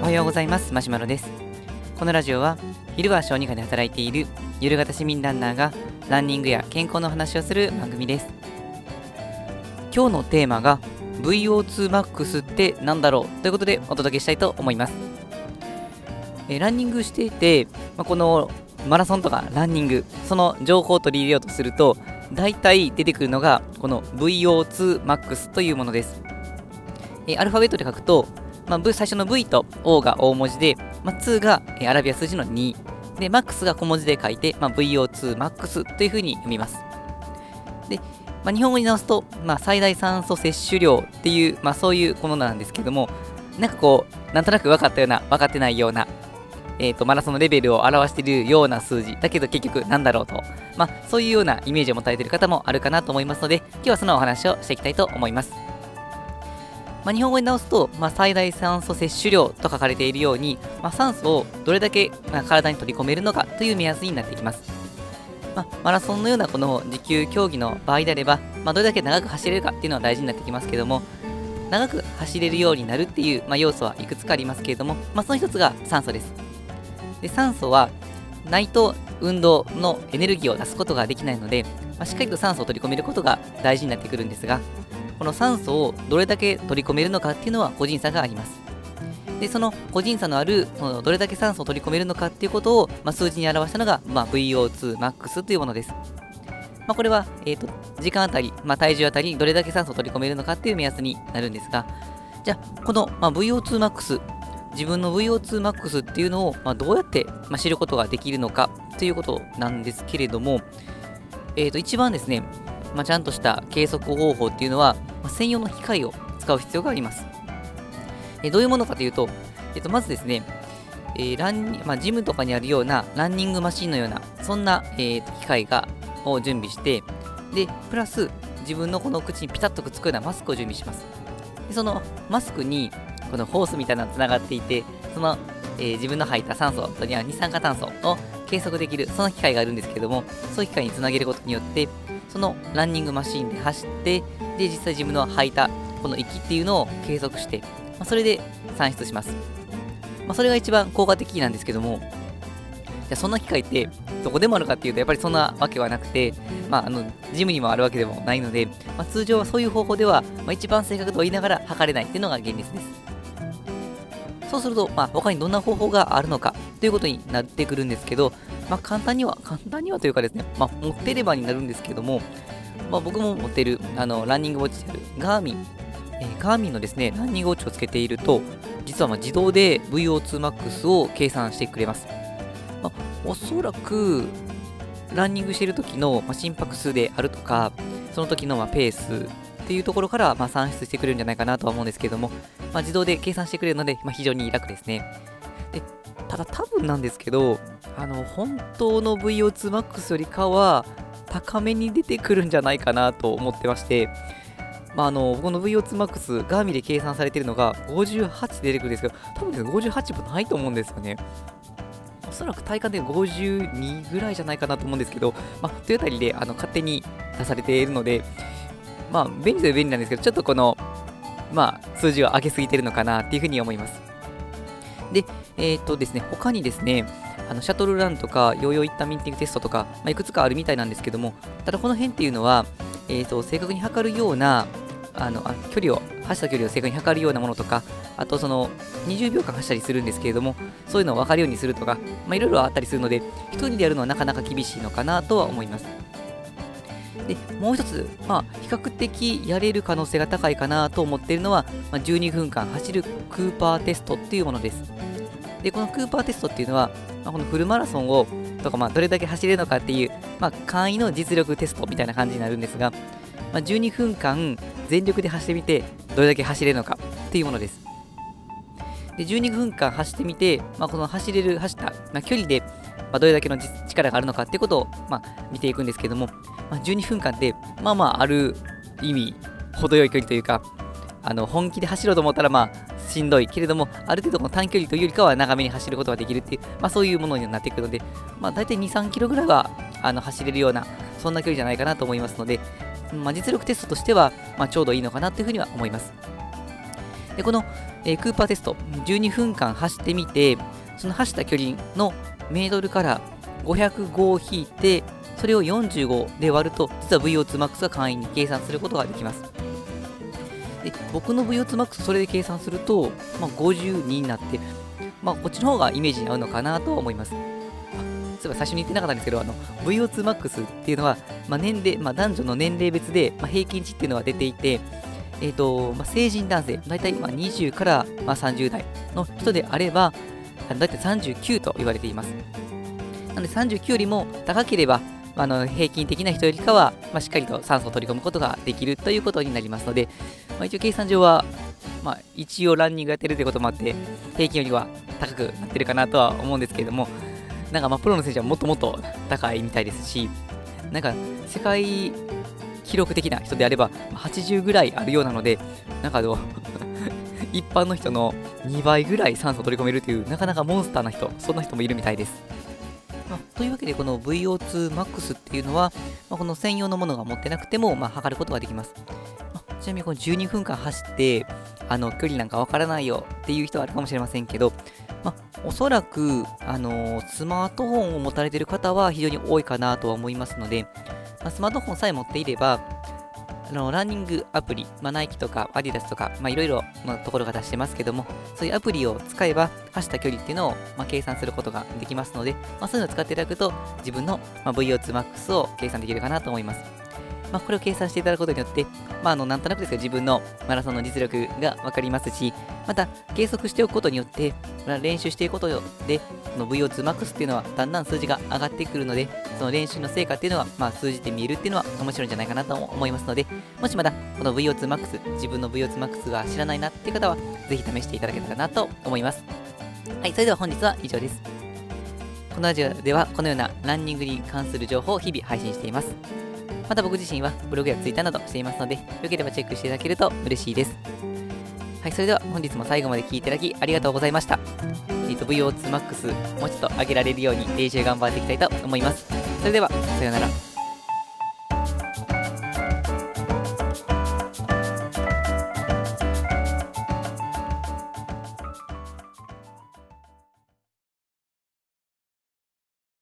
おはようございます。マシュマロです。このラジオは昼は小児科で働いているゆる型市民ランナーがランニングや健康の話をする番組です。今日のテーマが VO2max って何だろう？ということでお届けしたいと思います。えランニングしていて、まあ、このマラソンとかランニングその情報を取り入れようとすると大体出てくるのがこの VO2max というものです。えアルファベットで書くとまあ、v、最初の V と O が大文字で、まあ、2が、えアラビア数字の2。で、MAX が小文字で書いて、まあ、VO2MAX というふうに読みます。で、まあ、日本語に直すと、まあ、最大酸素摂取量っていう、まあ、そういうものなんですけども、なんかこう、なんとなく分かったような、分かってないような、えーと、マラソンのレベルを表しているような数字だけど結局なんだろうと、まあ、そういうようなイメージを持たれている方もあるかなと思いますので今日はそのお話をしていきたいと思います。まあ、日本語に直すと、まあ、最大酸素摂取量と書かれているように、まあ、酸素をどれだけ、ま体に取り込めるのかという目安になってきます。まマラソンのようなこの持久競技の場合であれば、まどれだけ長く走れるかっていうのは大事になってきますけども、長く走れるようになるっていう、ま要素はいくつかありますけれども、まその一つが酸素です。で酸素はないと運動のエネルギーを出すことができないので、ましっかりと酸素を取り込めることが大事になってくるんですが、この酸素をどれだけ取り込めるのかっていうのは個人差があります。で、その個人差のある、そのどれだけ酸素を取り込めるのかっていうことを、まあ、数字に表したのが、まあ、VO2max というものです。まあ、これは、えーと、時間あたり、まあ、体重あたり、どれだけ酸素を取り込めるのかっていう目安になるんですが、じゃあ、この、まあ、VO2max、自分の VO2max っていうのを、まあ、どうやって、まあ、知ることができるのかということなんですけれども、えーと、一番ですね、まあ、ちゃんとした計測方法っていうのは、専用の機械を使う必要があります。え、どういうものかというと、えー、とまずですね、えーランまあ、ジムとかにあるようなランニングマシンのような、そんな、えー、機械がを準備して、で、プラス自分のこの口にピタッとくっつくようなマスクを準備します。でそのマスクにこのホースみたいなのがつながっていて、その、えー、自分の吐いた酸素とには二酸化炭素を計測できる、その機械があるんですけども、そういう機械につなげることによって、そのランニングマシンで走って、で、実際自分の吐いたこの息っていうのを計測して、まあ、それで算出します。まあ、それが一番効果的なんですけども、じゃそんな機械ってどこでもあるかっていうと、やっぱりそんなわけはなくて、まあ、あの、ジムにもあるわけでもないので、まあ、通常はそういう方法では、まあ、一番正確と言いながら測れないっていうのが現実です。そうすると、まあ、他にどんな方法があるのかということになってくるんですけど、まあ、簡単には、簡単にはというかですね、まあ、持ってればになるんですけども、まあ、僕も持ってるあのランニングウォッチであるガーミン、えー、ガーミンのですね、ランニングウォッチをつけていると、実はま自動で VO2max を計算してくれます。まあ、おそらく、ランニングしている時の、ま心拍数であるとか、その時のまペースっていうところからま算出してくれるんじゃないかなとは思うんですけども、まあ、自動で計算してくれるので、ま、非常に楽ですね。ただ多分なんですけど、あの、本当の VO2max よりかは、高めに出てくるんじゃないかなと思ってまして、まあ、あの、僕の VO2max、ガーミで計算されてるのが58出てくるんですけど、多分ですね、58もないと思うんですよね。おそらく体感で52ぐらいじゃないかなと思うんですけど、まあ、というあたりであの勝手に出されているので、まあ、便利で便利なんですけど、ちょっとこの、まあ、数字を上げすぎてるのかなっていうふうに思います。で、えっ、ー、とですね、他にですね、あのシャトルランとか、ヨーヨーイッタミンティングテストとか、まあ、いくつかあるみたいなんですけども、ただこの辺っていうのは、えーと、正確に測るような、あのあ距離を、走った距離を正確に測るようなものとか、あとその20秒間走ったりするんですけれども、そういうのを分かるようにするとか、ま、いろいろあったりするので、一人でやるのはなかなか厳しいのかなとは思います。で、もう一つ、まあ、比較的やれる可能性が高いかなと思っているのは、まあ、12分間走るクーパーテストっていうものです。で、このクーパーテストっていうのは、まあ、このフルマラソンを、とか、まあ、どれだけ走れるのかっていう、まあ、簡易の実力テストみたいな感じになるんですが、まあ、12分間全力で走ってみて、どれだけ走れるのかっていうものです。で、12分間走ってみて、まあ、この走れる、走った、まあ、距離で、まあ、どれだけの力があるのかってことを、まあ、見ていくんですけども、まあ、12分間って、まあまあ、ある意味、程よい距離というか、あの本気で走ろうと思ったら、まあ、しんどいけれども、ある程度の短距離というよりかは長めに走ることができるっていう、まあ、そういうものになっていくので、まあ、大体2、3キロぐらいはあの走れるような、そんな距離じゃないかなと思いますので、まあ、実力テストとしては、まあ、ちょうどいいのかなというふうには思います。でこの、えー、クーパーテスト、12分間走ってみて、その走った距離のメートルから505を引いて、それを45で割ると、実は VO2max が簡易に計算することができます。で僕の VO2max それで計算すると、まあ、52になって、まあ、こっちの方がイメージに合うのかなと思います。そういえば最初に言ってなかったんですけど、あの VO2max っていうのは、まあ、年齢、まあ、男女の年齢別で、まあ、平均値っていうのは出ていて、えーとまあ、成人男性、大体まあ20から、まあ、30代の人であれば、大体39と言われています。なので39よりも高ければ、あの平均的な人よりかは、まあ、しっかりと酸素を取り込むことができるということになりますので、まあ、一応計算上は、まあ、一応ランニングやってるということもあって、平均よりは高くなってるかなとは思うんですけれども、なんかまあプロの選手はもっともっと高いみたいですし、なんか世界記録的な人であれば80ぐらいあるようなので、なんかあの 一般の人の2倍ぐらい酸素を取り込めるという、なかなかモンスターな人、そんな人もいるみたいです。というわけで、この VO2MAX っていうのは、まあ、この専用のものが持ってなくても、まあ、測ることができます。まあ、ちなみにこの12分間走って、あの距離なんかわからないよっていう人はあるかもしれませんけど、まあ、おそらく、あのー、スマートフォンを持たれている方は非常に多いかなとは思いますので、まあ、スマートフォンさえ持っていれば、あのランニングアプリ、まあ、ナイキとかアディダスとか、まあ、いろいろなところが出してますけども、そういうアプリを使えば、走った距離っていうのを、まあ、計算することができますので、まあ、そういうのを使っていただくと、自分の、まあ、VO2max を計算できるかなと思います。まあ、これを計算していただくことによって、まあ、あのなんとなくですが自分のマラソンの実力が分かりますし、また計測しておくことによって、練習していくことで、の VO2max っていうのはだんだん数字が上がってくるので、その練習の成果っていうのは、まあ、数字で見えるっていうのは面白いんじゃないかなと思いますので、もしまだこの VO2max、自分の VO2max が知らないなっていう方は、ぜひ試していただけたらなと思います。はい、それでは本日は以上です。このラジオではこのようなランニングに関する情報を日々配信しています。また僕自身はブログや Twitter などしていますので、よければチェックしていただけると嬉しいです。い、それでは本日も最後まで聴いていただきありがとうございました。えー、と VO2MAX もうちょっと上げられるように練習頑張っていきたいと思います。それでは、さようなら。